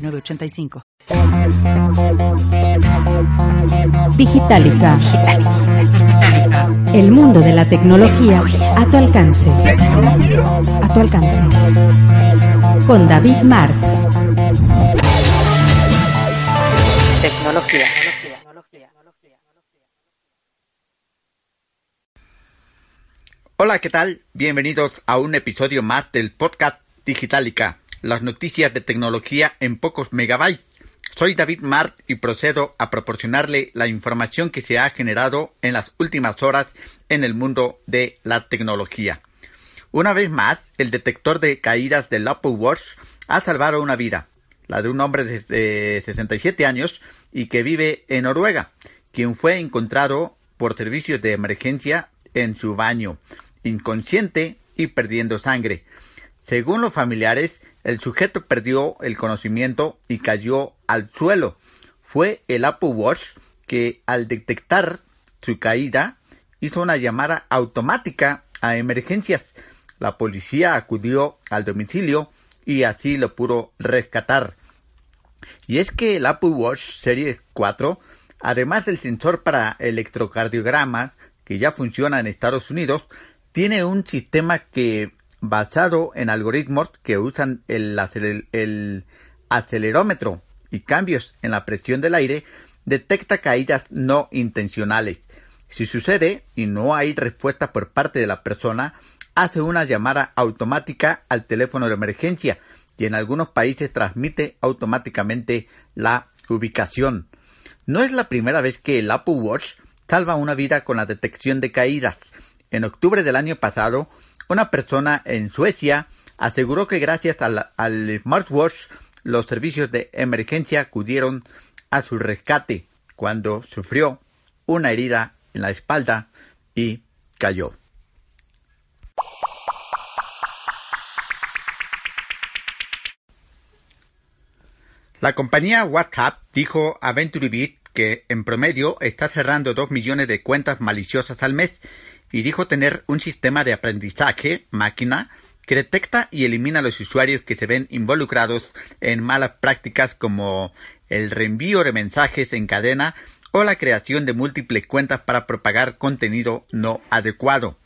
985. Digitalica. El mundo de la tecnología a tu alcance. A tu alcance. Con David Martz. Tecnología. Hola, ¿qué tal? Bienvenidos a un episodio más del podcast Digitalica las noticias de tecnología en pocos megabytes. Soy David Mart y procedo a proporcionarle la información que se ha generado en las últimas horas en el mundo de la tecnología. Una vez más, el detector de caídas del Apple Watch ha salvado una vida, la de un hombre de 67 años y que vive en Noruega, quien fue encontrado por servicios de emergencia en su baño, inconsciente y perdiendo sangre. Según los familiares, el sujeto perdió el conocimiento y cayó al suelo. Fue el Apple Watch que al detectar su caída hizo una llamada automática a emergencias. La policía acudió al domicilio y así lo pudo rescatar. Y es que el Apple Watch Series 4, además del sensor para electrocardiograma que ya funciona en Estados Unidos, tiene un sistema que basado en algoritmos que usan el, acelerómetro y cambios en la presión del aire, detecta caídas no intencionales. Si sucede y no hay respuesta por parte de la persona, hace una llamada automática al teléfono de emergencia y en algunos países transmite automáticamente la ubicación. No es la primera vez que el Apple Watch salva una vida con la detección de caídas. En octubre del año pasado, una persona en Suecia aseguró que gracias al, smartwatch los servicios de emergencia acudieron a su rescate cuando sufrió una herida en la espalda y cayó. La compañía WhatsApp dijo a VentureBeat que en promedio está cerrando 2 millones de cuentas maliciosas al mes y dijo tener un sistema de aprendizaje máquina que detecta y elimina a los usuarios que se ven involucrados en malas prácticas como el reenvío de mensajes en cadena o la creación de múltiples cuentas para propagar contenido no adecuado.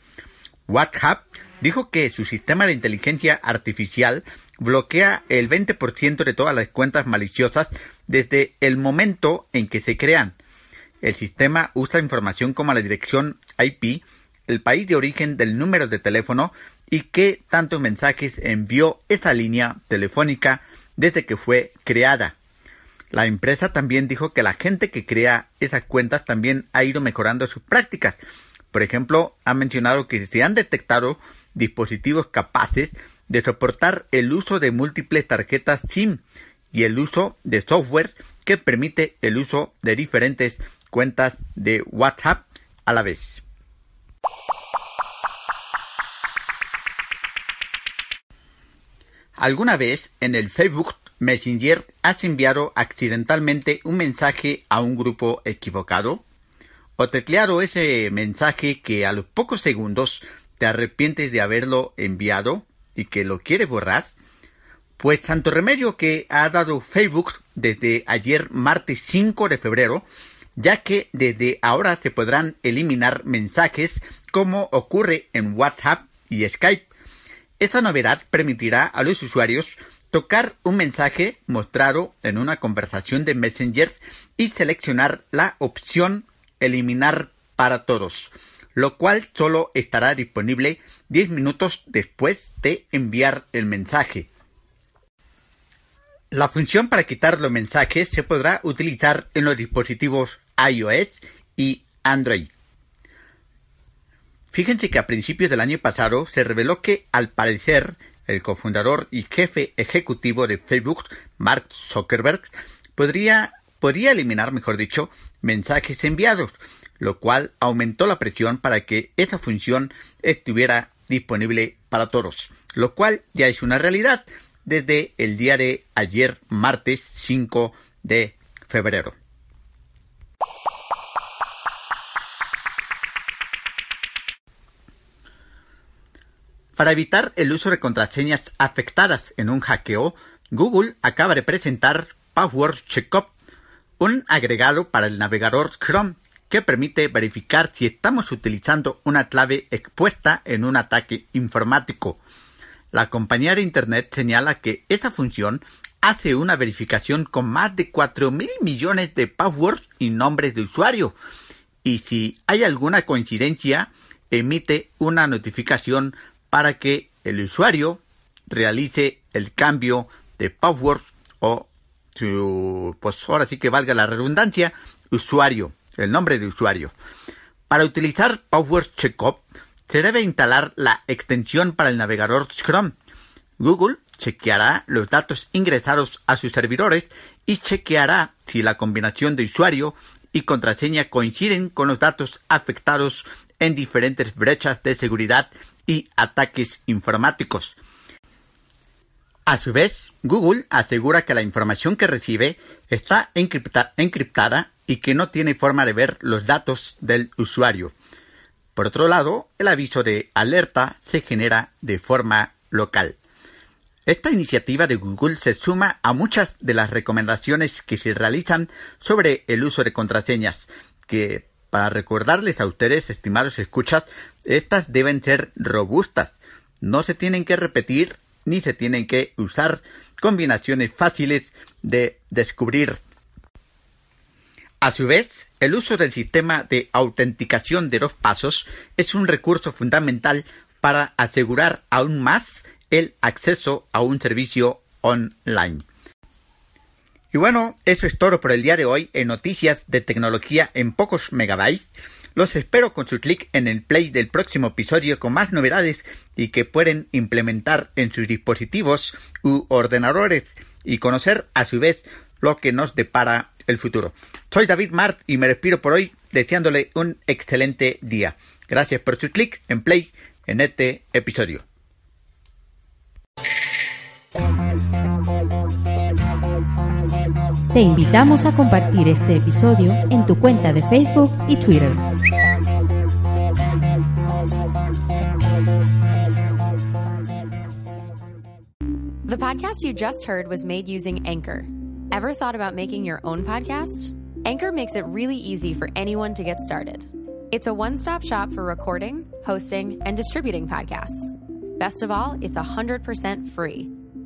WhatsApp dijo que su sistema de inteligencia artificial bloquea el 20% de todas las cuentas maliciosas desde el momento en que se crean. El sistema usa información como la dirección IP el país de origen del número de teléfono y qué tantos mensajes envió esa línea telefónica desde que fue creada. La empresa también dijo que la gente que crea esas cuentas también ha ido mejorando sus prácticas. Por ejemplo, ha mencionado que se han detectado dispositivos capaces de soportar el uso de múltiples tarjetas SIM y el uso de software que permite el uso de diferentes cuentas de WhatsApp a la vez. ¿Alguna vez en el Facebook Messenger has enviado accidentalmente un mensaje a un grupo equivocado? ¿O tecleado ese mensaje que a los pocos segundos te arrepientes de haberlo enviado y que lo quieres borrar? Pues santo remedio que ha dado Facebook desde ayer martes 5 de febrero, ya que desde ahora se podrán eliminar mensajes como ocurre en WhatsApp y Skype esta novedad permitirá a los usuarios tocar un mensaje mostrado en una conversación de Messenger y seleccionar la opción Eliminar para todos, lo cual solo estará disponible 10 minutos después de enviar el mensaje. La función para quitar los mensajes se podrá utilizar en los dispositivos iOS y Android. Fíjense que a principios del año pasado se reveló que, al parecer, el cofundador y jefe ejecutivo de Facebook, Mark Zuckerberg, podría, podría eliminar, mejor dicho, mensajes enviados, lo cual aumentó la presión para que esa función estuviera disponible para todos, lo cual ya es una realidad desde el día de ayer, martes 5 de febrero. Para evitar el uso de contraseñas afectadas en un hackeo, Google acaba de presentar Password Checkup, un agregado para el navegador Chrome que permite verificar si estamos utilizando una clave expuesta en un ataque informático. La compañía de Internet señala que esa función hace una verificación con más de 4.000 millones de passwords y nombres de usuario, y si hay alguna coincidencia, emite una notificación para que el usuario realice el cambio de password o su, pues ahora sí que valga la redundancia, usuario, el nombre de usuario. Para utilizar Password Checkup se debe instalar la extensión para el navegador Chrome. Google chequeará los datos ingresados a sus servidores y chequeará si la combinación de usuario y contraseña coinciden con los datos afectados en diferentes brechas de seguridad y ataques informáticos. A su vez, Google asegura que la información que recibe está encriptada y que no tiene forma de ver los datos del usuario. Por otro lado, el aviso de alerta se genera de forma local. Esta iniciativa de Google se suma a muchas de las recomendaciones que se realizan sobre el uso de contraseñas, que para recordarles a ustedes, estimados escuchas, estas deben ser robustas. No se tienen que repetir ni se tienen que usar combinaciones fáciles de descubrir. A su vez, el uso del sistema de autenticación de dos pasos es un recurso fundamental para asegurar aún más el acceso a un servicio online. Y bueno, eso es todo por el día de hoy en noticias de tecnología en pocos megabytes. Los espero con su clic en el play del próximo episodio con más novedades y que pueden implementar en sus dispositivos u ordenadores y conocer a su vez lo que nos depara el futuro. Soy David Mart y me despido por hoy deseándole un excelente día. Gracias por su clic en play en este episodio. Te invitamos a compartir este episodio en tu cuenta de Facebook y Twitter. The podcast you just heard was made using Anchor. Ever thought about making your own podcast? Anchor makes it really easy for anyone to get started. It's a one stop shop for recording, hosting, and distributing podcasts. Best of all, it's 100% free.